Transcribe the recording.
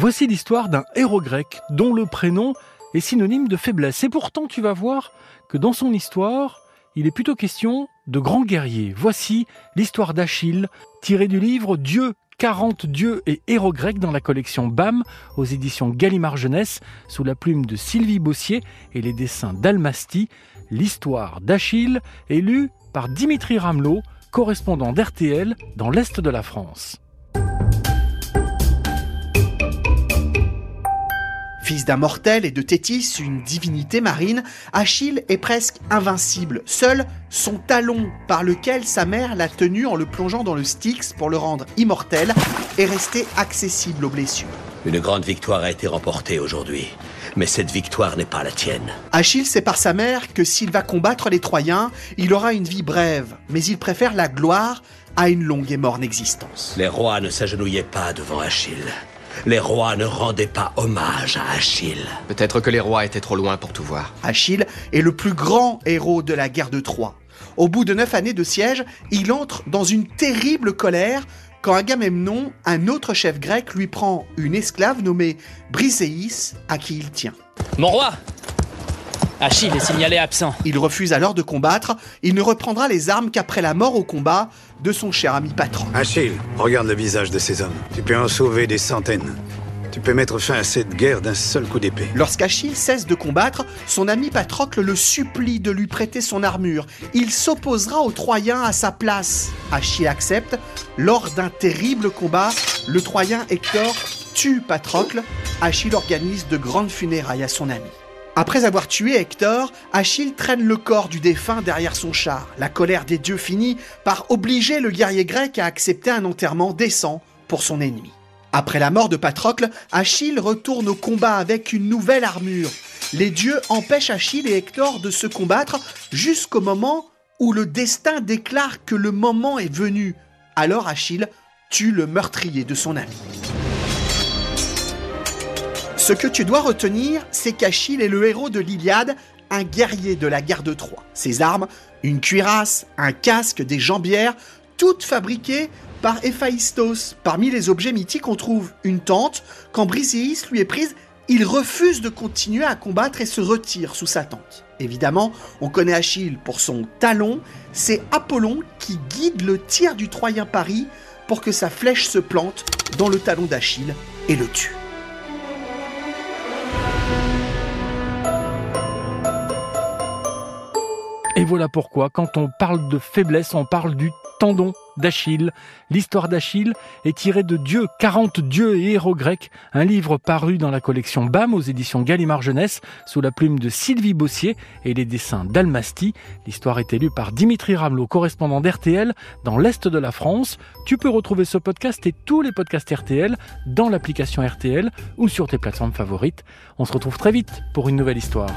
Voici l'histoire d'un héros grec dont le prénom est synonyme de faiblesse. Et pourtant, tu vas voir que dans son histoire, il est plutôt question de grands guerriers. Voici l'histoire d'Achille, tirée du livre Dieu 40 dieux et héros grecs dans la collection BAM aux éditions Gallimard Jeunesse sous la plume de Sylvie Bossier et les dessins d'Almasty. L'histoire d'Achille est lue par Dimitri Ramelot, correspondant d'RTL dans l'Est de la France. Fils d'un mortel et de Thétis, une divinité marine, Achille est presque invincible. Seul son talon par lequel sa mère l'a tenu en le plongeant dans le Styx pour le rendre immortel est resté accessible aux blessures. Une grande victoire a été remportée aujourd'hui. Mais cette victoire n'est pas la tienne. Achille sait par sa mère que s'il va combattre les Troyens, il aura une vie brève, mais il préfère la gloire à une longue et morne existence. Les rois ne s'agenouillaient pas devant Achille. Les rois ne rendaient pas hommage à Achille. Peut-être que les rois étaient trop loin pour tout voir. Achille est le plus grand héros de la guerre de Troie. Au bout de neuf années de siège, il entre dans une terrible colère quand Agamemnon, un autre chef grec, lui prend une esclave nommée Briséis, à qui il tient. Mon roi Achille est signalé absent. Il refuse alors de combattre. Il ne reprendra les armes qu'après la mort au combat de son cher ami Patron. Achille, regarde le visage de ces hommes. Tu peux en sauver des centaines. Tu peux mettre fin à cette guerre d'un seul coup d'épée. Lorsqu'Achille cesse de combattre, son ami Patrocle le supplie de lui prêter son armure. Il s'opposera aux Troyens à sa place. Achille accepte. Lors d'un terrible combat, le Troyen Hector tue Patrocle. Achille organise de grandes funérailles à son ami. Après avoir tué Hector, Achille traîne le corps du défunt derrière son char. La colère des dieux finit par obliger le guerrier grec à accepter un enterrement décent pour son ennemi. Après la mort de Patrocle, Achille retourne au combat avec une nouvelle armure. Les dieux empêchent Achille et Hector de se combattre jusqu'au moment où le destin déclare que le moment est venu. Alors Achille tue le meurtrier de son ami. Ce que tu dois retenir, c'est qu'Achille est le héros de l'Iliade, un guerrier de la guerre de Troie. Ses armes, une cuirasse, un casque, des jambières, toutes fabriquées par Héphaïstos. Parmi les objets mythiques, on trouve une tente. Quand Briséis lui est prise, il refuse de continuer à combattre et se retire sous sa tente. Évidemment, on connaît Achille pour son talon. C'est Apollon qui guide le tir du Troyen Paris pour que sa flèche se plante dans le talon d'Achille et le tue. Et voilà pourquoi, quand on parle de faiblesse, on parle du tendon d'Achille. L'histoire d'Achille est tirée de Dieu, 40 dieux et héros grecs, un livre paru dans la collection BAM aux éditions Gallimard Jeunesse sous la plume de Sylvie Bossier et les dessins d'Almasty. L'histoire est élue par Dimitri Ramelot, correspondant d'RTL dans l'Est de la France. Tu peux retrouver ce podcast et tous les podcasts RTL dans l'application RTL ou sur tes plateformes favorites. On se retrouve très vite pour une nouvelle histoire.